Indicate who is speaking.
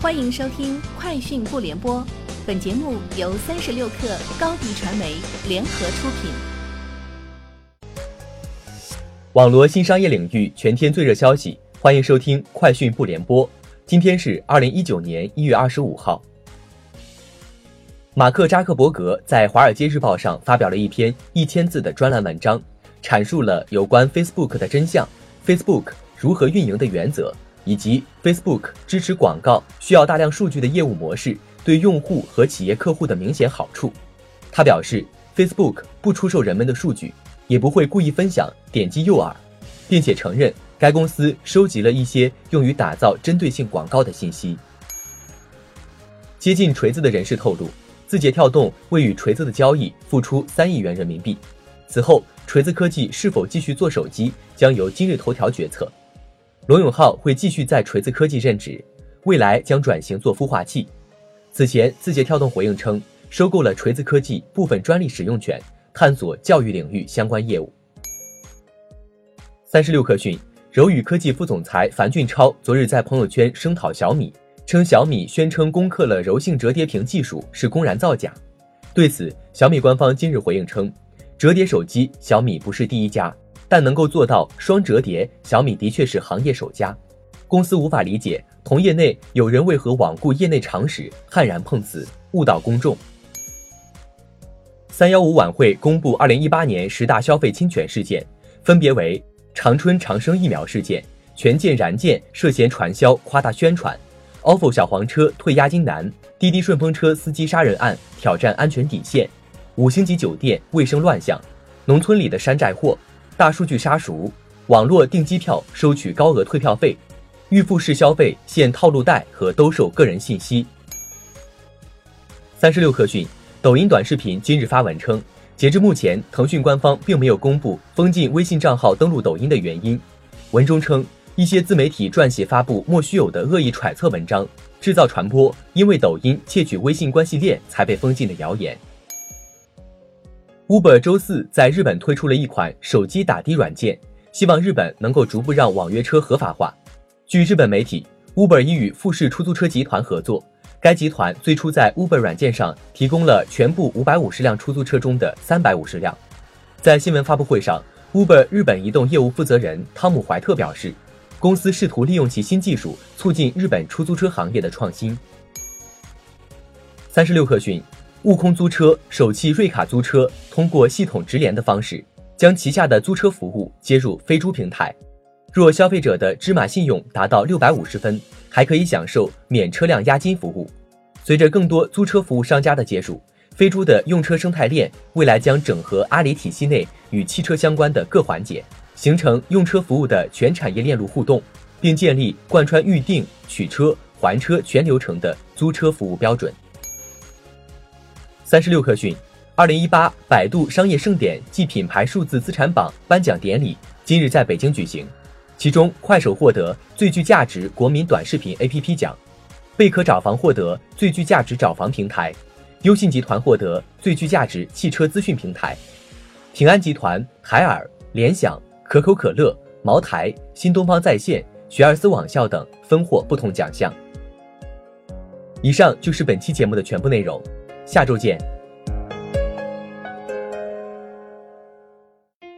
Speaker 1: 欢迎收听《快讯不联播》，本节目由三十六克高低传媒联合出品。
Speaker 2: 网罗新商业领域全天最热消息，欢迎收听《快讯不联播》。今天是二零一九年一月二十五号。马克扎克伯格在《华尔街日报》上发表了一篇一千字的专栏文章，阐述了有关 Facebook 的真相、Facebook 如何运营的原则。以及 Facebook 支持广告需要大量数据的业务模式对用户和企业客户的明显好处。他表示，Facebook 不出售人们的数据，也不会故意分享点击诱饵，并且承认该公司收集了一些用于打造针对性广告的信息。接近锤子的人士透露，字节跳动为与锤子的交易付出三亿元人民币。此后，锤子科技是否继续做手机，将由今日头条决策。罗永浩会继续在锤子科技任职，未来将转型做孵化器。此前，字节跳动回应称，收购了锤子科技部分专利使用权，探索教育领域相关业务。三十六氪讯，柔宇科技副总裁樊俊超昨日在朋友圈声讨小米，称小米宣称攻克了柔性折叠屏技术是公然造假。对此，小米官方今日回应称，折叠手机小米不是第一家。但能够做到双折叠，小米的确是行业首家。公司无法理解同业内有人为何罔顾业内常识，悍然碰瓷，误导公众。三幺五晚会公布二零一八年十大消费侵权事件，分别为长春长生疫苗事件、权健燃件涉嫌传销夸大宣传、ofo 小黄车退押金难、滴滴顺风车司机杀人案挑战安全底线、五星级酒店卫生乱象、农村里的山寨货。大数据杀熟，网络订机票收取高额退票费，预付式消费现套路贷和兜售个人信息。三十六氪讯，抖音短视频今日发文称，截至目前，腾讯官方并没有公布封禁微信账号登录抖音的原因。文中称，一些自媒体撰写发布莫须有的恶意揣测文章，制造传播因为抖音窃取微信关系链才被封禁的谣言。Uber 周四在日本推出了一款手机打的软件，希望日本能够逐步让网约车合法化。据日本媒体，Uber 已与富士出租车集团合作，该集团最初在 Uber 软件上提供了全部五百五十辆出租车中的三百五十辆。在新闻发布会上，Uber 日本移动业务负责人汤姆怀特表示，公司试图利用其新技术促进日本出租车行业的创新。三十六氪讯。悟空租车、首汽瑞卡租车通过系统直连的方式，将旗下的租车服务接入飞猪平台。若消费者的芝麻信用达到六百五十分，还可以享受免车辆押金服务。随着更多租车服务商家的接入，飞猪的用车生态链未来将整合阿里体系内与汽车相关的各环节，形成用车服务的全产业链路互动，并建立贯穿预订、取车、还车全流程的租车服务标准。三十六氪讯，二零一八百度商业盛典暨品牌数字资产榜颁奖典礼今日在北京举行，其中快手获得最具价值国民短视频 APP 奖，贝壳找房获得最具价值找房平台，优信集团获得最具价值汽车资讯平台，平安集团、海尔、联想、可口可乐、茅台、新东方在线、学而思网校等分获不同奖项。以上就是本期节目的全部内容。下周见！